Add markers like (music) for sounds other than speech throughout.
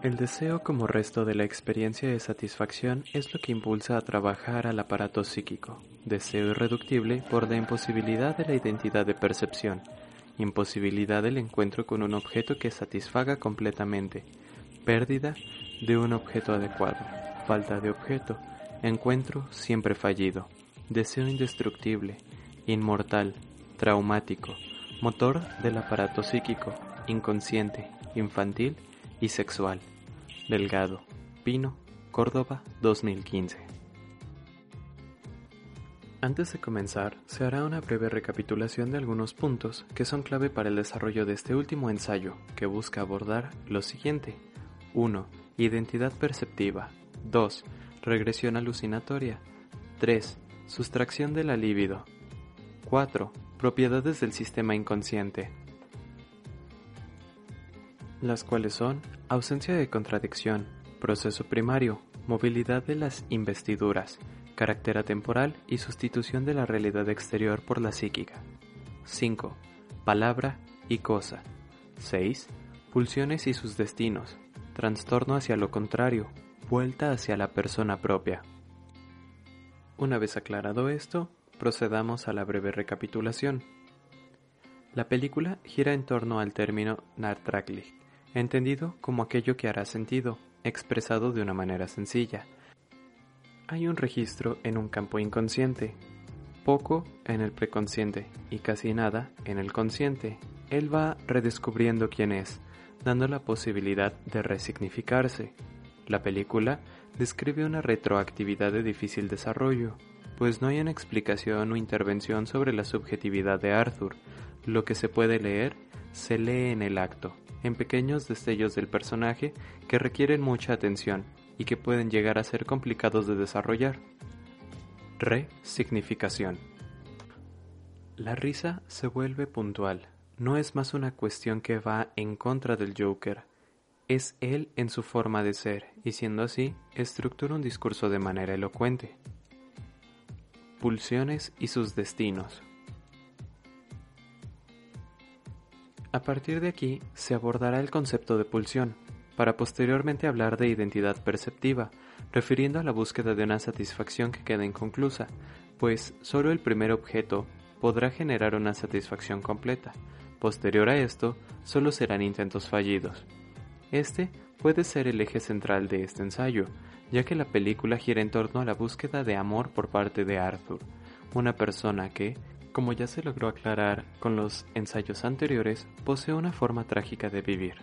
El deseo como resto de la experiencia de satisfacción es lo que impulsa a trabajar al aparato psíquico, deseo irreductible por la imposibilidad de la identidad de percepción, imposibilidad del encuentro con un objeto que satisfaga completamente, pérdida de un objeto adecuado, falta de objeto, encuentro siempre fallido, deseo indestructible, inmortal, traumático, motor del aparato psíquico, inconsciente, infantil y sexual. Delgado, Pino, Córdoba, 2015. Antes de comenzar, se hará una breve recapitulación de algunos puntos que son clave para el desarrollo de este último ensayo, que busca abordar lo siguiente. 1. Identidad perceptiva. 2. Regresión alucinatoria. 3. Sustracción de la libido. 4. Propiedades del sistema inconsciente las cuales son ausencia de contradicción, proceso primario, movilidad de las investiduras, carácter atemporal y sustitución de la realidad exterior por la psíquica. 5. Palabra y cosa. 6. Pulsiones y sus destinos, trastorno hacia lo contrario, vuelta hacia la persona propia. Una vez aclarado esto, procedamos a la breve recapitulación. La película gira en torno al término Nartraklich, entendido como aquello que hará sentido, expresado de una manera sencilla. Hay un registro en un campo inconsciente, poco en el preconsciente y casi nada en el consciente. Él va redescubriendo quién es, dando la posibilidad de resignificarse. La película describe una retroactividad de difícil desarrollo, pues no hay una explicación o intervención sobre la subjetividad de Arthur. Lo que se puede leer se lee en el acto, en pequeños destellos del personaje que requieren mucha atención y que pueden llegar a ser complicados de desarrollar. Resignificación. La risa se vuelve puntual. No es más una cuestión que va en contra del Joker. Es él en su forma de ser y siendo así, estructura un discurso de manera elocuente. Pulsiones y sus destinos. A partir de aquí se abordará el concepto de pulsión, para posteriormente hablar de identidad perceptiva, refiriendo a la búsqueda de una satisfacción que queda inconclusa, pues solo el primer objeto podrá generar una satisfacción completa. Posterior a esto, solo serán intentos fallidos. Este puede ser el eje central de este ensayo, ya que la película gira en torno a la búsqueda de amor por parte de Arthur, una persona que, como ya se logró aclarar con los ensayos anteriores, posee una forma trágica de vivir.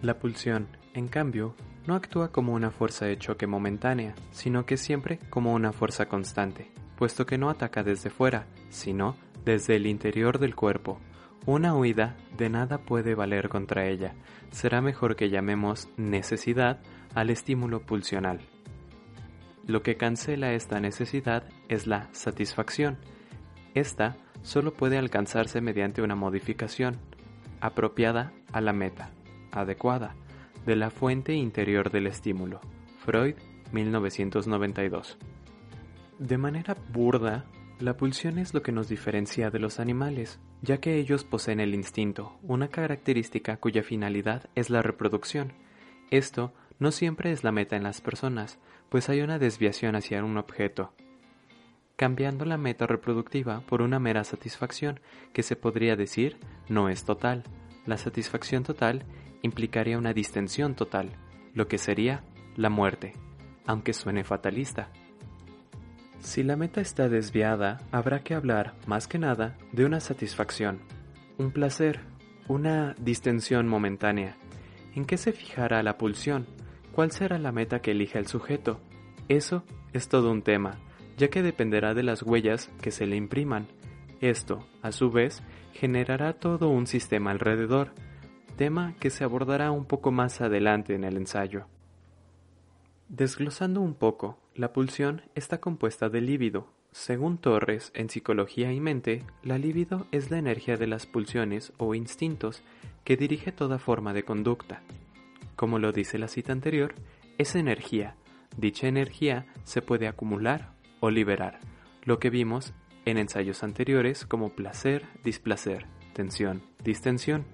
La pulsión, en cambio, no actúa como una fuerza de choque momentánea, sino que siempre como una fuerza constante, puesto que no ataca desde fuera, sino desde el interior del cuerpo. Una huida de nada puede valer contra ella. Será mejor que llamemos necesidad al estímulo pulsional. Lo que cancela esta necesidad es la satisfacción, esta solo puede alcanzarse mediante una modificación apropiada a la meta, adecuada, de la fuente interior del estímulo. Freud, 1992. De manera burda, la pulsión es lo que nos diferencia de los animales, ya que ellos poseen el instinto, una característica cuya finalidad es la reproducción. Esto no siempre es la meta en las personas, pues hay una desviación hacia un objeto, cambiando la meta reproductiva por una mera satisfacción que se podría decir no es total. La satisfacción total implicaría una distensión total, lo que sería la muerte, aunque suene fatalista. Si la meta está desviada, habrá que hablar, más que nada, de una satisfacción, un placer, una distensión momentánea. ¿En qué se fijará la pulsión? ¿Cuál será la meta que elija el sujeto? Eso es todo un tema, ya que dependerá de las huellas que se le impriman. Esto, a su vez, generará todo un sistema alrededor, tema que se abordará un poco más adelante en el ensayo. Desglosando un poco, la pulsión está compuesta de líbido. Según Torres, en Psicología y Mente, la líbido es la energía de las pulsiones o instintos que dirige toda forma de conducta. Como lo dice la cita anterior, es energía. Dicha energía se puede acumular o liberar, lo que vimos en ensayos anteriores como placer, displacer, tensión, distensión.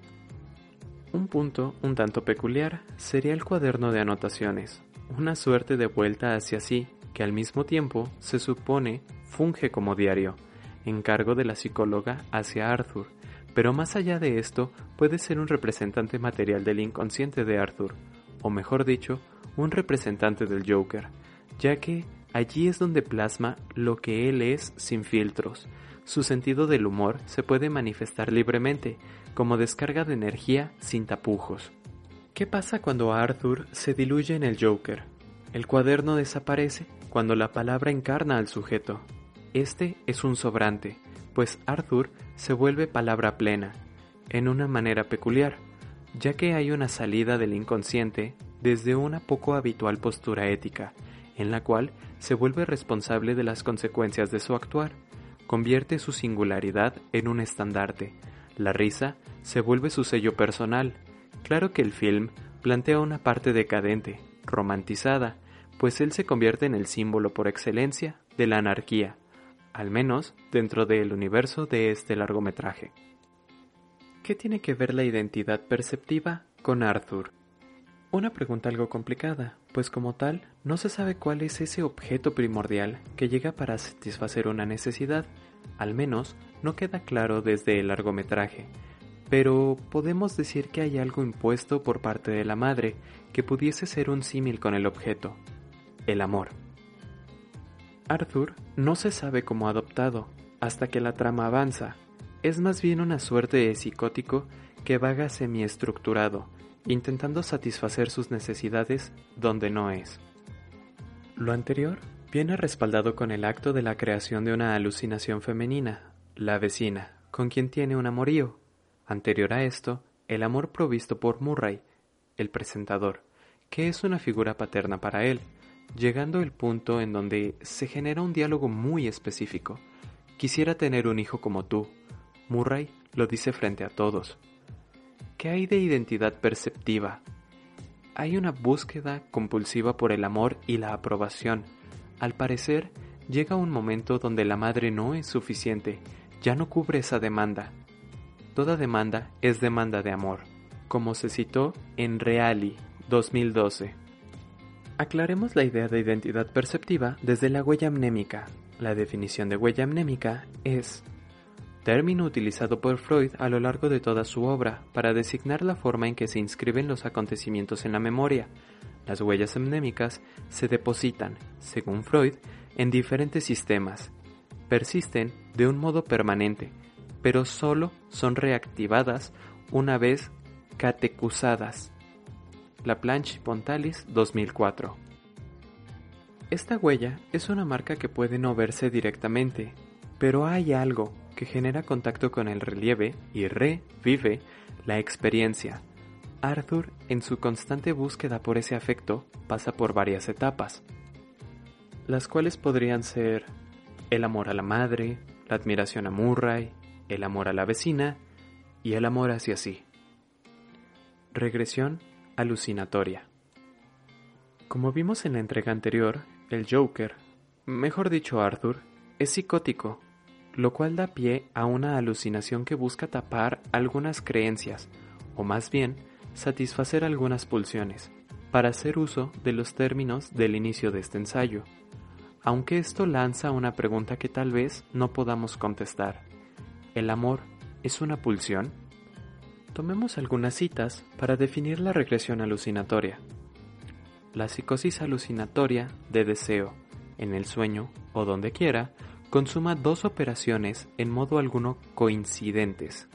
Un punto un tanto peculiar sería el cuaderno de anotaciones, una suerte de vuelta hacia sí que al mismo tiempo se supone funge como diario, encargo de la psicóloga hacia Arthur, pero más allá de esto puede ser un representante material del inconsciente de Arthur, o mejor dicho, un representante del Joker, ya que allí es donde plasma lo que él es sin filtros. Su sentido del humor se puede manifestar libremente, como descarga de energía sin tapujos. ¿Qué pasa cuando Arthur se diluye en el Joker? El cuaderno desaparece cuando la palabra encarna al sujeto. Este es un sobrante, pues Arthur se vuelve palabra plena, en una manera peculiar, ya que hay una salida del inconsciente desde una poco habitual postura ética, en la cual se vuelve responsable de las consecuencias de su actuar, convierte su singularidad en un estandarte, la risa se vuelve su sello personal. Claro que el film plantea una parte decadente, romantizada, pues él se convierte en el símbolo por excelencia de la anarquía, al menos dentro del universo de este largometraje. ¿Qué tiene que ver la identidad perceptiva con Arthur? Una pregunta algo complicada, pues como tal, no se sabe cuál es ese objeto primordial que llega para satisfacer una necesidad, al menos no queda claro desde el largometraje, pero podemos decir que hay algo impuesto por parte de la madre que pudiese ser un símil con el objeto, el amor. Arthur no se sabe como adoptado hasta que la trama avanza. Es más bien una suerte de psicótico que vaga semiestructurado, intentando satisfacer sus necesidades donde no es. Lo anterior viene respaldado con el acto de la creación de una alucinación femenina, la vecina, con quien tiene un amorío. Anterior a esto, el amor provisto por Murray, el presentador, que es una figura paterna para él, llegando el punto en donde se genera un diálogo muy específico. Quisiera tener un hijo como tú. Murray lo dice frente a todos. ¿Qué hay de identidad perceptiva? Hay una búsqueda compulsiva por el amor y la aprobación. Al parecer, llega un momento donde la madre no es suficiente, ya no cubre esa demanda. Toda demanda es demanda de amor, como se citó en Reali 2012. Aclaremos la idea de identidad perceptiva desde la huella amnémica. La definición de huella amnémica es término utilizado por Freud a lo largo de toda su obra para designar la forma en que se inscriben los acontecimientos en la memoria. Las huellas amnémicas se depositan, según Freud, en diferentes sistemas. Persisten de un modo permanente, pero solo son reactivadas una vez catecusadas la Planche Pontalis 2004. Esta huella es una marca que puede no verse directamente, pero hay algo que genera contacto con el relieve y revive la experiencia. Arthur, en su constante búsqueda por ese afecto, pasa por varias etapas, las cuales podrían ser el amor a la madre, la admiración a Murray, el amor a la vecina y el amor hacia sí. Regresión alucinatoria. Como vimos en la entrega anterior, el Joker, mejor dicho Arthur, es psicótico, lo cual da pie a una alucinación que busca tapar algunas creencias, o más bien, satisfacer algunas pulsiones, para hacer uso de los términos del inicio de este ensayo. Aunque esto lanza una pregunta que tal vez no podamos contestar. ¿El amor es una pulsión? Tomemos algunas citas para definir la regresión alucinatoria. La psicosis alucinatoria de deseo, en el sueño o donde quiera, consuma dos operaciones en modo alguno coincidentes.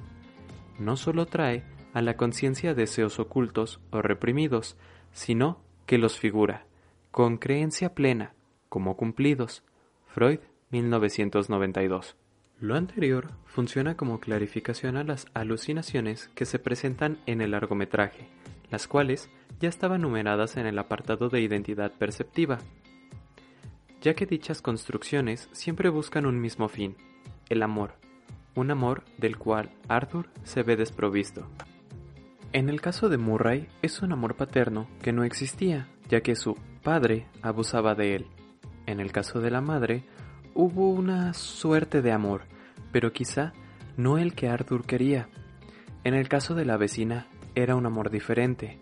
No solo trae a la conciencia deseos ocultos o reprimidos, sino que los figura, con creencia plena, como cumplidos. Freud, 1992. Lo anterior funciona como clarificación a las alucinaciones que se presentan en el largometraje, las cuales ya estaban numeradas en el apartado de identidad perceptiva, ya que dichas construcciones siempre buscan un mismo fin, el amor, un amor del cual Arthur se ve desprovisto. En el caso de Murray es un amor paterno que no existía, ya que su padre abusaba de él. En el caso de la madre, hubo una suerte de amor, pero quizá no el que Arthur quería. En el caso de la vecina, era un amor diferente,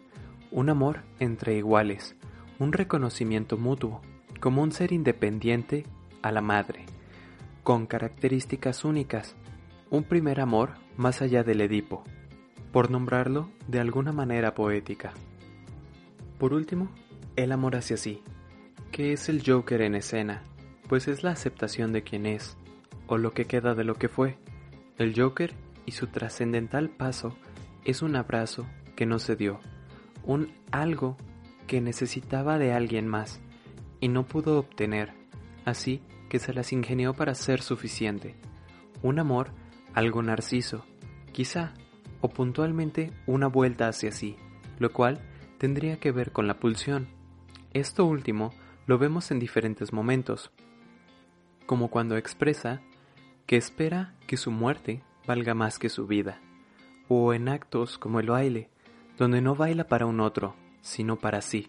un amor entre iguales, un reconocimiento mutuo, como un ser independiente a la madre, con características únicas, un primer amor más allá del Edipo, por nombrarlo de alguna manera poética. Por último, el amor hacia sí, que es el Joker en escena, pues es la aceptación de quien es, o lo que queda de lo que fue. El Joker y su trascendental paso es un abrazo que no se dio, un algo que necesitaba de alguien más y no pudo obtener, así que se las ingenió para ser suficiente. Un amor algo narciso, quizá, o puntualmente una vuelta hacia sí, lo cual tendría que ver con la pulsión. Esto último lo vemos en diferentes momentos, como cuando expresa que espera que su muerte valga más que su vida, o en actos como el baile, donde no baila para un otro, sino para sí.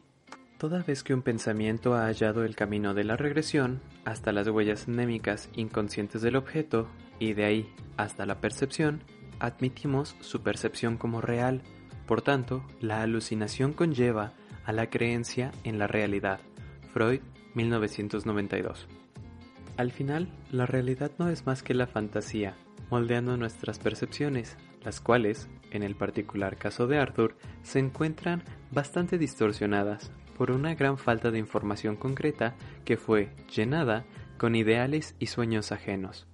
Toda vez que un pensamiento ha hallado el camino de la regresión hasta las huellas anémicas inconscientes del objeto y de ahí hasta la percepción, admitimos su percepción como real, por tanto, la alucinación conlleva a la creencia en la realidad. Freud, 1992. Al final, la realidad no es más que la fantasía, moldeando nuestras percepciones, las cuales, en el particular caso de Arthur, se encuentran bastante distorsionadas por una gran falta de información concreta que fue llenada con ideales y sueños ajenos.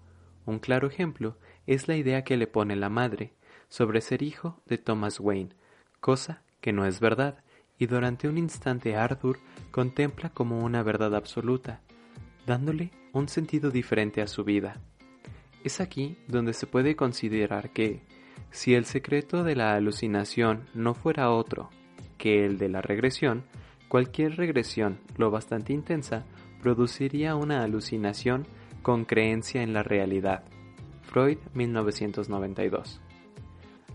Un claro ejemplo es la idea que le pone la madre sobre ser hijo de Thomas Wayne, cosa que no es verdad, y durante un instante Arthur contempla como una verdad absoluta, dándole un sentido diferente a su vida. Es aquí donde se puede considerar que, si el secreto de la alucinación no fuera otro que el de la regresión, cualquier regresión lo bastante intensa produciría una alucinación con creencia en la realidad. Freud 1992.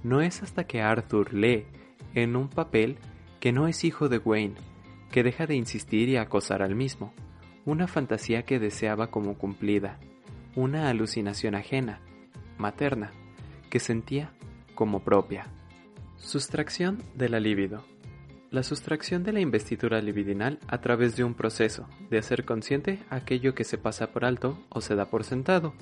No es hasta que Arthur lee en un papel que no es hijo de Wayne, que deja de insistir y acosar al mismo, una fantasía que deseaba como cumplida, una alucinación ajena, materna, que sentía como propia. Sustracción de la libido. La sustracción de la investidura libidinal a través de un proceso de hacer consciente aquello que se pasa por alto o se da por sentado.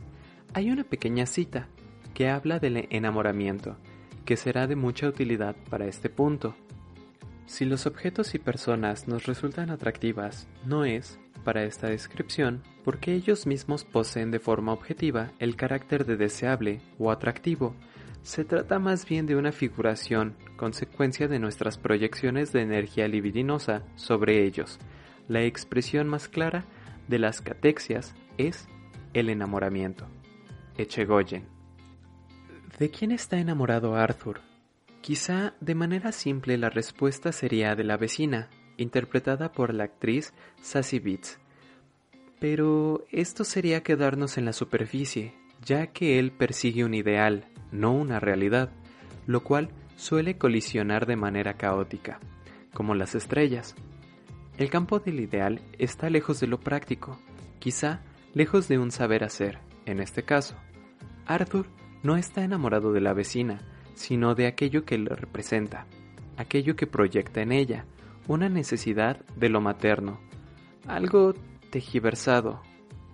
Hay una pequeña cita que habla del enamoramiento, que será de mucha utilidad para este punto. Si los objetos y personas nos resultan atractivas, no es, para esta descripción, porque ellos mismos poseen de forma objetiva el carácter de deseable o atractivo, se trata más bien de una figuración, consecuencia de nuestras proyecciones de energía libidinosa sobre ellos. La expresión más clara de las catexias es el enamoramiento. Echegoyen. ¿De quién está enamorado Arthur? Quizá de manera simple la respuesta sería de la vecina, interpretada por la actriz Sassy Beats. Pero esto sería quedarnos en la superficie, ya que él persigue un ideal, no una realidad, lo cual suele colisionar de manera caótica, como las estrellas. El campo del ideal está lejos de lo práctico, quizá lejos de un saber hacer, en este caso. Arthur no está enamorado de la vecina, sino de aquello que le representa, aquello que proyecta en ella, una necesidad de lo materno, algo tejiversado,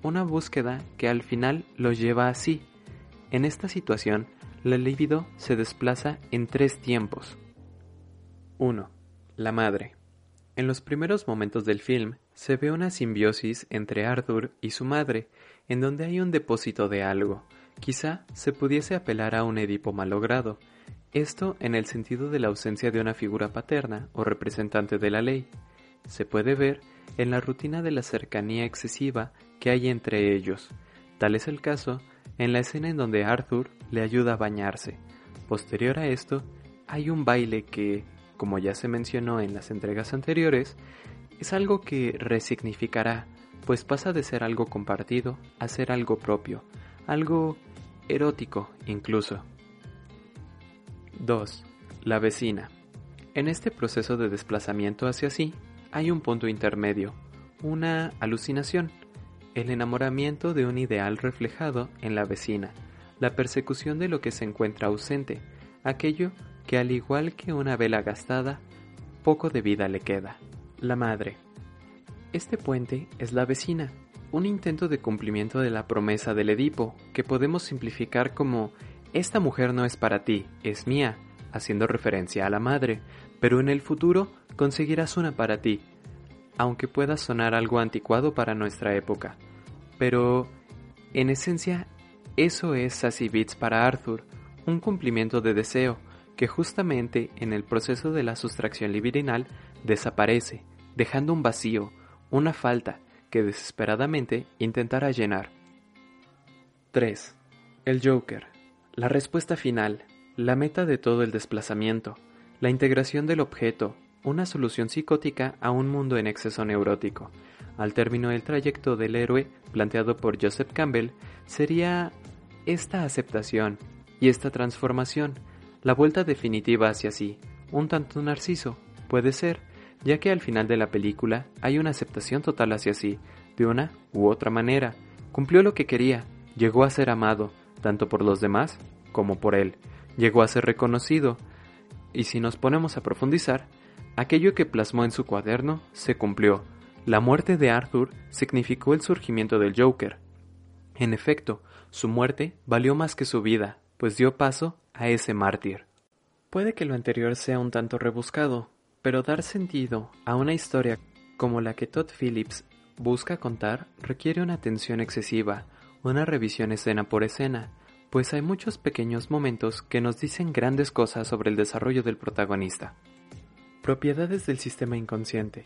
una búsqueda que al final lo lleva así. En esta situación, la libido se desplaza en tres tiempos. 1. La madre. En los primeros momentos del film se ve una simbiosis entre Arthur y su madre, en donde hay un depósito de algo. Quizá se pudiese apelar a un Edipo malogrado, esto en el sentido de la ausencia de una figura paterna o representante de la ley. Se puede ver en la rutina de la cercanía excesiva que hay entre ellos. Tal es el caso en la escena en donde Arthur le ayuda a bañarse. Posterior a esto, hay un baile que, como ya se mencionó en las entregas anteriores, es algo que resignificará, pues pasa de ser algo compartido a ser algo propio, algo erótico incluso. 2. La vecina. En este proceso de desplazamiento hacia sí, hay un punto intermedio, una alucinación, el enamoramiento de un ideal reflejado en la vecina, la persecución de lo que se encuentra ausente, aquello que al igual que una vela gastada, poco de vida le queda. La madre. Este puente es la vecina, un intento de cumplimiento de la promesa del Edipo, que podemos simplificar como esta mujer no es para ti, es mía, haciendo referencia a la madre, pero en el futuro conseguirás una para ti, aunque pueda sonar algo anticuado para nuestra época. Pero, en esencia, eso es Sassy Beats para Arthur, un cumplimiento de deseo que justamente en el proceso de la sustracción libidinal desaparece, dejando un vacío, una falta que desesperadamente intentará llenar. 3. El Joker. La respuesta final, la meta de todo el desplazamiento, la integración del objeto, una solución psicótica a un mundo en exceso neurótico. Al término del trayecto del héroe, planteado por Joseph Campbell, sería esta aceptación y esta transformación, la vuelta definitiva hacia sí, un tanto narciso, puede ser, ya que al final de la película hay una aceptación total hacia sí, de una u otra manera, cumplió lo que quería, llegó a ser amado, tanto por los demás como por él, llegó a ser reconocido, y si nos ponemos a profundizar, aquello que plasmó en su cuaderno se cumplió. La muerte de Arthur significó el surgimiento del Joker. En efecto, su muerte valió más que su vida, pues dio paso a ese mártir. Puede que lo anterior sea un tanto rebuscado, pero dar sentido a una historia como la que Todd Phillips busca contar requiere una atención excesiva, una revisión escena por escena, pues hay muchos pequeños momentos que nos dicen grandes cosas sobre el desarrollo del protagonista. Propiedades del sistema inconsciente.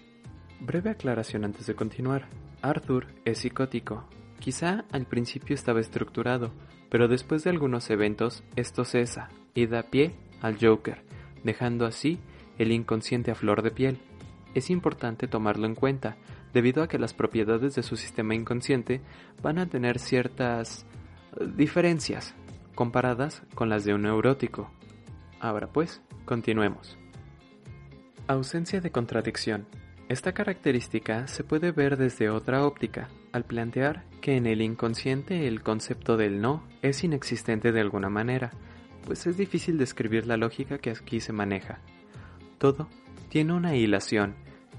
Breve aclaración antes de continuar. Arthur es psicótico. Quizá al principio estaba estructurado, pero después de algunos eventos esto cesa y da pie al Joker, dejando así el inconsciente a flor de piel. Es importante tomarlo en cuenta, debido a que las propiedades de su sistema inconsciente van a tener ciertas diferencias comparadas con las de un neurótico. Ahora pues, continuemos. Ausencia de contradicción. Esta característica se puede ver desde otra óptica, al plantear que en el inconsciente el concepto del no es inexistente de alguna manera, pues es difícil describir la lógica que aquí se maneja. Todo tiene una hilación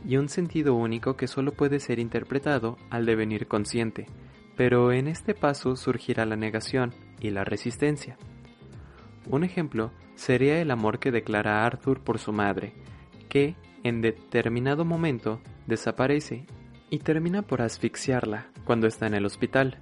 y un sentido único que solo puede ser interpretado al devenir consciente, pero en este paso surgirá la negación y la resistencia. Un ejemplo sería el amor que declara Arthur por su madre, que en determinado momento desaparece y termina por asfixiarla cuando está en el hospital.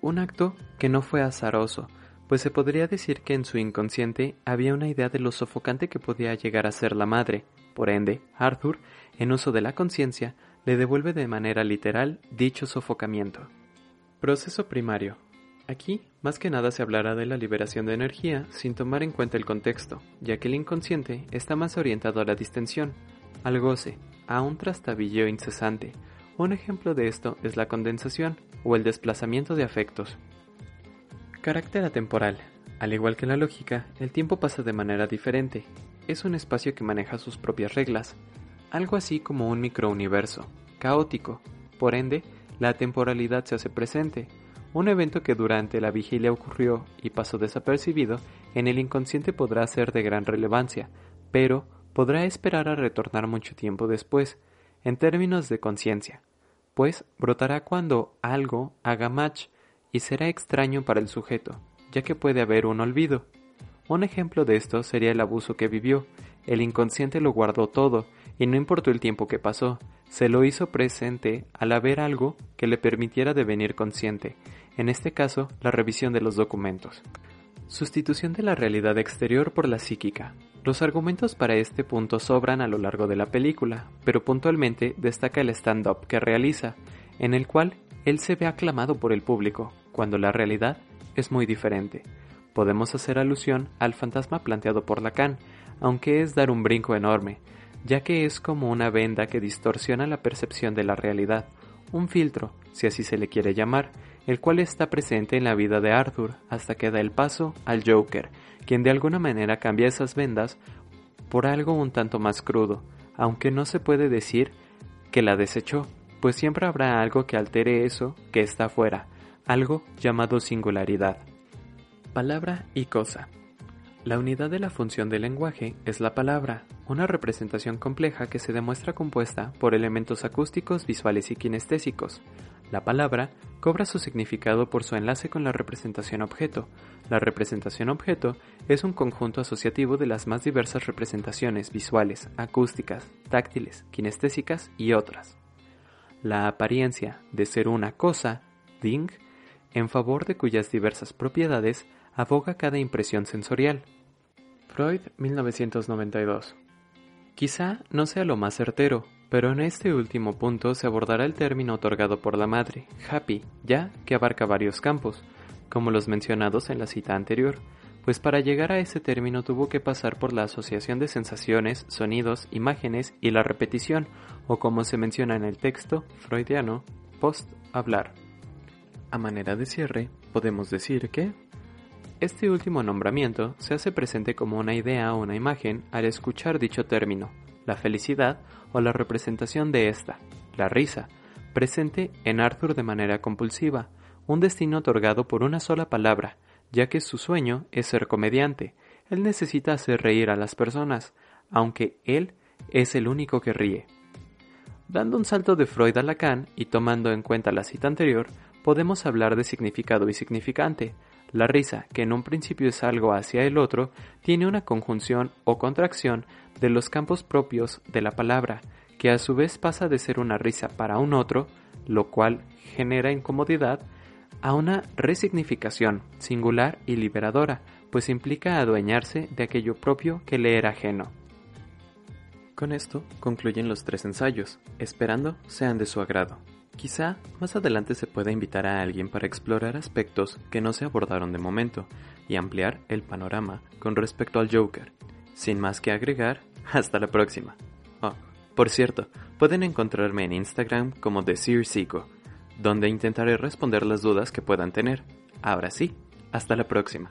Un acto que no fue azaroso, pues se podría decir que en su inconsciente había una idea de lo sofocante que podía llegar a ser la madre. Por ende, Arthur, en uso de la conciencia, le devuelve de manera literal dicho sofocamiento. Proceso primario. Aquí, más que nada se hablará de la liberación de energía sin tomar en cuenta el contexto, ya que el inconsciente está más orientado a la distensión, al goce, a un trastabilleo incesante. Un ejemplo de esto es la condensación o el desplazamiento de afectos. Carácter atemporal. Al igual que la lógica, el tiempo pasa de manera diferente. Es un espacio que maneja sus propias reglas, algo así como un microuniverso, caótico. Por ende, la temporalidad se hace presente. Un evento que durante la vigilia ocurrió y pasó desapercibido, en el inconsciente podrá ser de gran relevancia, pero podrá esperar a retornar mucho tiempo después, en términos de conciencia, pues brotará cuando algo haga match y será extraño para el sujeto, ya que puede haber un olvido. Un ejemplo de esto sería el abuso que vivió. El inconsciente lo guardó todo y no importó el tiempo que pasó, se lo hizo presente al haber algo que le permitiera devenir consciente, en este caso la revisión de los documentos. Sustitución de la realidad exterior por la psíquica. Los argumentos para este punto sobran a lo largo de la película, pero puntualmente destaca el stand-up que realiza, en el cual él se ve aclamado por el público, cuando la realidad es muy diferente. Podemos hacer alusión al fantasma planteado por Lacan, aunque es dar un brinco enorme, ya que es como una venda que distorsiona la percepción de la realidad, un filtro, si así se le quiere llamar, el cual está presente en la vida de Arthur hasta que da el paso al Joker, quien de alguna manera cambia esas vendas por algo un tanto más crudo, aunque no se puede decir que la desechó, pues siempre habrá algo que altere eso que está afuera, algo llamado singularidad. Palabra y cosa. La unidad de la función del lenguaje es la palabra, una representación compleja que se demuestra compuesta por elementos acústicos, visuales y kinestésicos. La palabra cobra su significado por su enlace con la representación objeto. La representación objeto es un conjunto asociativo de las más diversas representaciones visuales, acústicas, táctiles, kinestésicas y otras. La apariencia de ser una cosa, ding, en favor de cuyas diversas propiedades aboga cada impresión sensorial. Freud, 1992. Quizá no sea lo más certero, pero en este último punto se abordará el término otorgado por la madre, happy, ya que abarca varios campos, como los mencionados en la cita anterior, pues para llegar a ese término tuvo que pasar por la asociación de sensaciones, sonidos, imágenes y la repetición, o como se menciona en el texto freudiano, post-hablar. A manera de cierre, podemos decir que este último nombramiento se hace presente como una idea o una imagen al escuchar dicho término, la felicidad o la representación de esta, la risa, presente en Arthur de manera compulsiva, un destino otorgado por una sola palabra, ya que su sueño es ser comediante. Él necesita hacer reír a las personas, aunque él es el único que ríe. Dando un salto de Freud a Lacan y tomando en cuenta la cita anterior, podemos hablar de significado y significante. La risa, que en un principio es algo hacia el otro, tiene una conjunción o contracción de los campos propios de la palabra, que a su vez pasa de ser una risa para un otro, lo cual genera incomodidad, a una resignificación singular y liberadora, pues implica adueñarse de aquello propio que le era ajeno. Con esto concluyen los tres ensayos, esperando sean de su agrado. Quizá más adelante se pueda invitar a alguien para explorar aspectos que no se abordaron de momento y ampliar el panorama con respecto al Joker. Sin más que agregar, (laughs) hasta la próxima. Oh, por cierto, pueden encontrarme en Instagram como TheSeerSico, donde intentaré responder las dudas que puedan tener. Ahora sí, hasta la próxima.